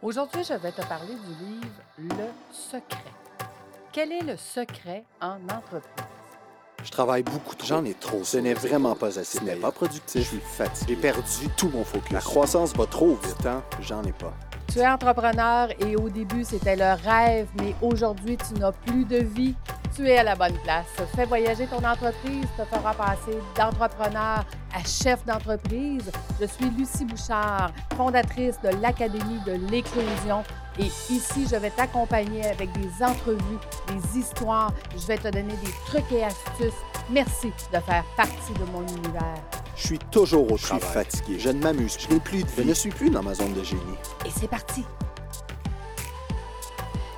Aujourd'hui, je vais te parler du livre Le secret. Quel est le secret en entreprise? Je travaille beaucoup trop. J'en ai trop. Ce n'est vraiment pas assez. Ce n'est pas productif. Je suis fatigué. J'ai perdu tout mon focus. La croissance va trop vite. Temps, j'en ai pas. Tu es entrepreneur et au début, c'était le rêve, mais aujourd'hui, tu n'as plus de vie. Tu es à la bonne place. Fais voyager ton entreprise, te fera passer d'entrepreneur à chef d'entreprise. Je suis Lucie Bouchard, fondatrice de l'Académie de l'éclosion. Et ici, je vais t'accompagner avec des entrevues, des histoires. Je vais te donner des trucs et astuces. Merci de faire partie de mon univers. Je suis toujours au travail. Je suis fatigué. Je ne m'amuse. Je n'ai plus de vie. Je ne suis plus dans ma zone de génie. Et c'est parti.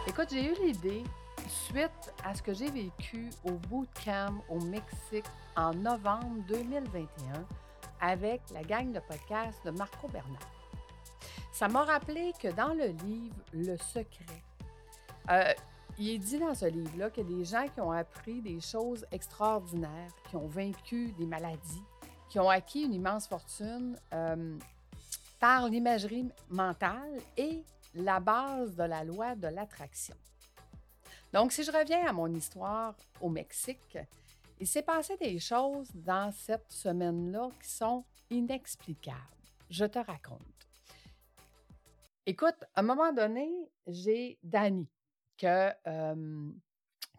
Écoute, j'ai eu l'idée suite à ce que j'ai vécu au bootcamp au Mexique en novembre 2021 avec la gang de podcast de Marco Bernard. Ça m'a rappelé que dans le livre Le secret, euh, il est dit dans ce livre-là que des gens qui ont appris des choses extraordinaires, qui ont vaincu des maladies, qui ont acquis une immense fortune euh, par l'imagerie mentale et la base de la loi de l'attraction. Donc, si je reviens à mon histoire au Mexique, il s'est passé des choses dans cette semaine-là qui sont inexplicables. Je te raconte. Écoute, à un moment donné, j'ai Danny que, euh,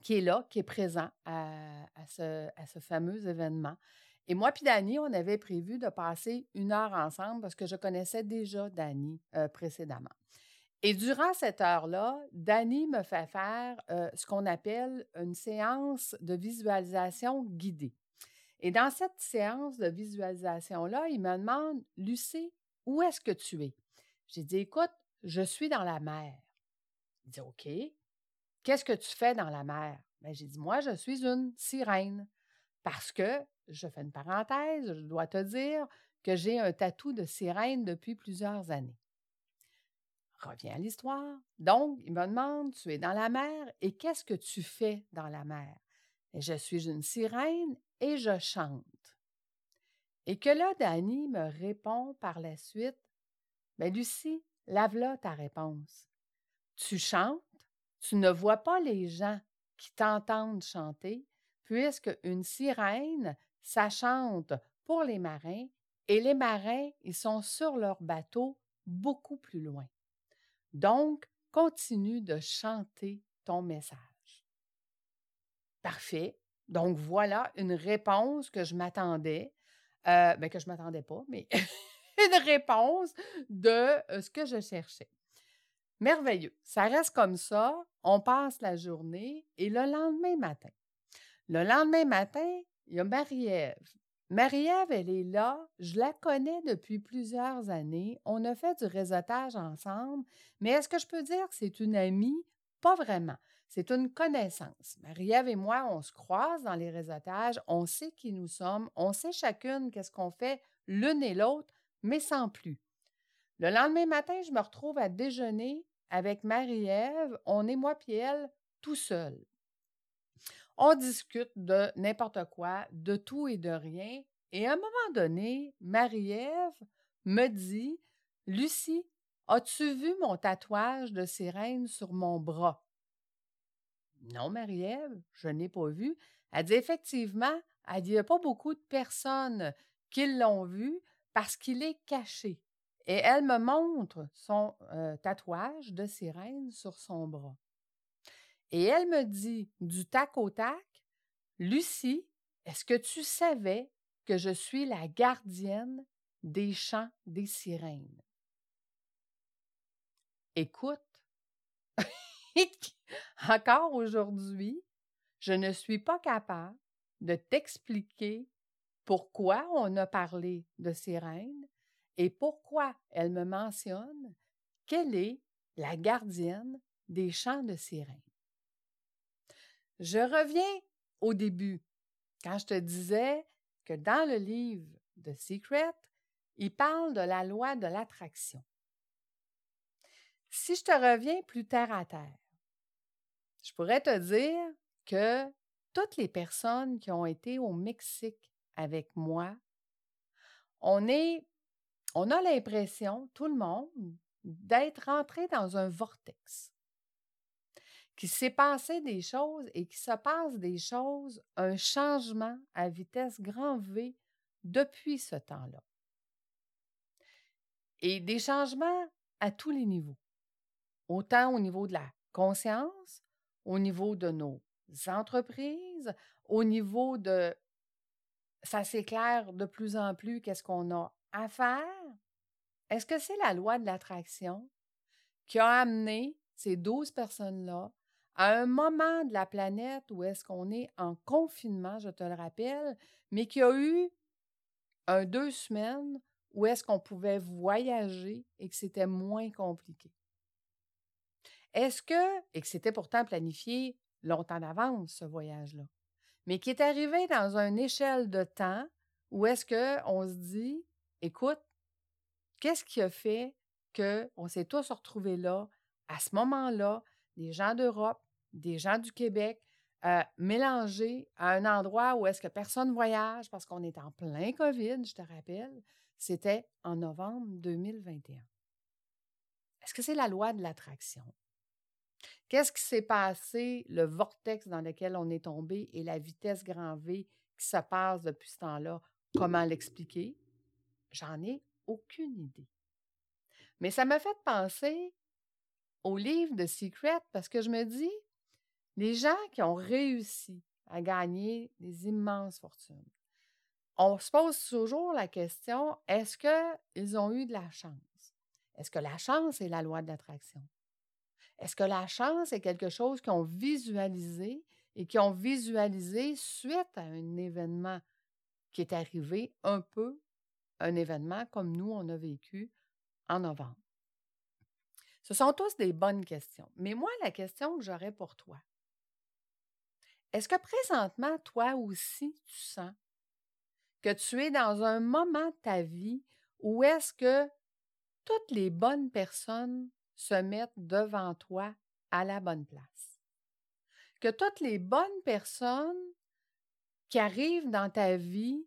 qui est là, qui est présent à, ce, fameux événement. Et moi puis Dani, on avait prévu de passer une heure ensemble parce que je connaissais déjà Dani euh, précédemment. Et durant cette heure-là, Dani me fait faire ce qu'on appelle une séance de visualisation guidée. Et dans cette séance de visualisation-là, il me demande, Lucie, où est-ce que tu es? J'ai dit, écoute, je suis dans la mer. Il dit, OK. Qu'est-ce que tu fais dans la mer? Ben, j'ai dit, moi, je suis une sirène. Parce que, je fais une parenthèse, je dois te dire que j'ai un tatou de sirène depuis plusieurs années. Reviens à l'histoire. Donc, il me demande, tu es dans la mer et qu'est-ce que tu fais dans la mer? Et je suis une sirène et je chante. Et que là, Danny me répond par la suite, mais Lucie, lave-la ta réponse. Tu chantes, tu ne vois pas les gens qui t'entendent chanter, puisque une sirène, ça chante pour les marins et les marins, ils sont sur leur bateau beaucoup plus loin. Donc, continue de chanter ton message. Parfait. Donc, voilà une réponse que je m'attendais, euh, ben, que je ne m'attendais pas, mais une réponse de euh, ce que je cherchais. Merveilleux. Ça reste comme ça. On passe la journée et le lendemain matin. Le lendemain matin, il y a Marie-Ève. Marie-Ève, elle est là. Je la connais depuis plusieurs années. On a fait du réseautage ensemble. Mais est-ce que je peux dire que c'est une amie? Pas vraiment. C'est une connaissance. Marie-Ève et moi, on se croise dans les réseautages. On sait qui nous sommes. On sait chacune qu'est-ce qu'on fait l'une et l'autre mais sans plus. Le lendemain matin, je me retrouve à déjeuner avec Marie-Ève. On est moi et elle tout seul. On discute de n'importe quoi, de tout et de rien. Et à un moment donné, Marie-Ève me dit Lucie, as-tu vu mon tatouage de sirène sur mon bras? Non, Marie-Ève, je n'ai pas vu. Elle dit effectivement, elle dit, il n'y a pas beaucoup de personnes qui l'ont vu, parce qu'il est caché. Et elle me montre son tatouage de sirène sur son bras. Et elle me dit du tac au tac, Lucie, est-ce que tu savais que je suis la gardienne des chants des sirènes? Écoute, encore aujourd'hui, je ne suis pas capable de t'expliquer pourquoi on a parlé de sirène et pourquoi elle me mentionne qu'elle est la gardienne des chants de sirène. Je reviens au début, quand je te disais que dans le livre de Secret, il parle de la loi de l'attraction. Si je te reviens plus terre à terre, je pourrais te dire que toutes les personnes qui ont été au Mexique avec moi, on a l'impression, tout le monde, d'être rentré dans un vortex, qu'il s'est passé des choses et qu'il se passe des choses, un changement à vitesse grand V depuis ce temps-là. Et des changements à tous les niveaux, autant au niveau de la conscience, au niveau de nos entreprises, au niveau de ça s'éclaire de plus en plus qu'est-ce qu'on a à faire. Est-ce que c'est la loi de l'attraction qui a amené ces 12 personnes-là à un moment de la planète où est-ce qu'on est en confinement, je te le rappelle, mais qui a eu un deux semaines où est-ce qu'on pouvait voyager et que c'était moins compliqué? Est-ce que, et que c'était pourtant planifié longtemps d'avance, ce voyage-là, mais qui est arrivé dans une échelle de temps où est-ce qu'on se dit, écoute, qu'est-ce qui a fait qu'on s'est tous retrouvés là, à ce moment-là, des gens d'Europe, des gens du Québec, euh, mélangés à un endroit où est-ce que personne voyage parce qu'on est en plein COVID, je te rappelle, c'était en novembre 2021. Est-ce que c'est la loi de l'attraction? Qu'est-ce qui s'est passé, le vortex dans lequel on est tombé et la vitesse grand V qui se passe depuis ce temps-là? Comment l'expliquer? J'en ai aucune idée. Mais ça m'a fait penser au livre de Secret parce que je me dis, les gens qui ont réussi à gagner des immenses fortunes, on se pose toujours la question, est-ce qu'ils ont eu de la chance? Est-ce que la chance est la loi de l'attraction? Est-ce que la chance est quelque chose qu'ils ont visualisé et qui ont visualisé suite à un événement qui est arrivé, un peu un événement comme nous, on a vécu en novembre? Ce sont tous des bonnes questions. Mais moi, la question que j'aurais pour toi, est-ce que présentement, toi aussi, tu sens que tu es dans un moment de ta vie où est-ce que toutes les bonnes personnes se mettent devant toi à la bonne place? Que toutes les bonnes personnes qui arrivent dans ta vie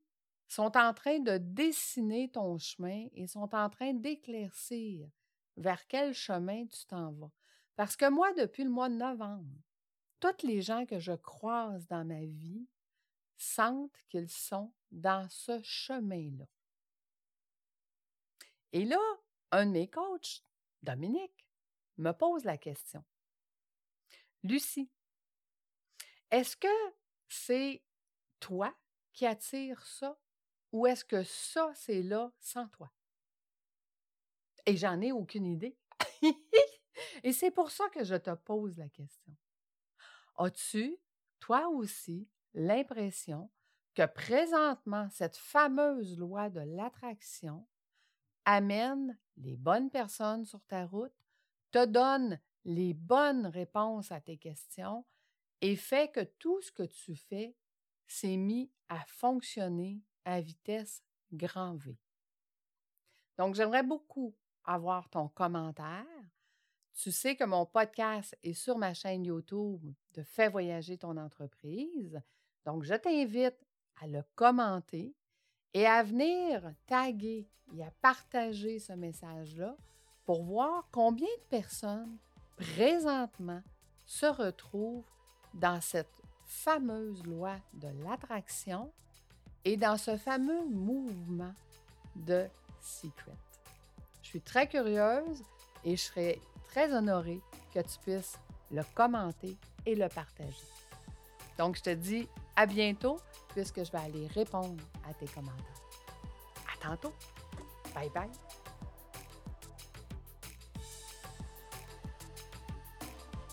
sont en train de dessiner ton chemin et sont en train d'éclaircir vers quel chemin tu t'en vas. Parce que moi, depuis le mois de novembre, toutes les gens que je croise dans ma vie sentent qu'ils sont dans ce chemin-là. Et là, un de mes coachs, Dominique, me pose la question. Lucie, est-ce que c'est toi qui attire ça ou est-ce que ça, c'est là sans toi? Et j'en ai aucune idée. Et c'est pour ça que je te pose la question. As-tu, toi aussi, l'impression que présentement, cette fameuse loi de l'attraction amène les bonnes personnes sur ta route, te donne les bonnes réponses à tes questions et fait que tout ce que tu fais s'est mis à fonctionner à vitesse grand V? Donc, j'aimerais beaucoup avoir ton commentaire. Tu sais que mon podcast est sur ma chaîne YouTube de Fais voyager ton entreprise. Donc, je t'invite à le commenter et à venir taguer et à partager ce message-là pour voir combien de personnes présentement se retrouvent dans cette fameuse loi de l'attraction et dans ce fameux mouvement de Secret. Suis très curieuse et je serais très honorée que tu puisses le commenter et le partager. Donc, je te dis à bientôt puisque je vais aller répondre à tes commentaires. À tantôt. Bye bye.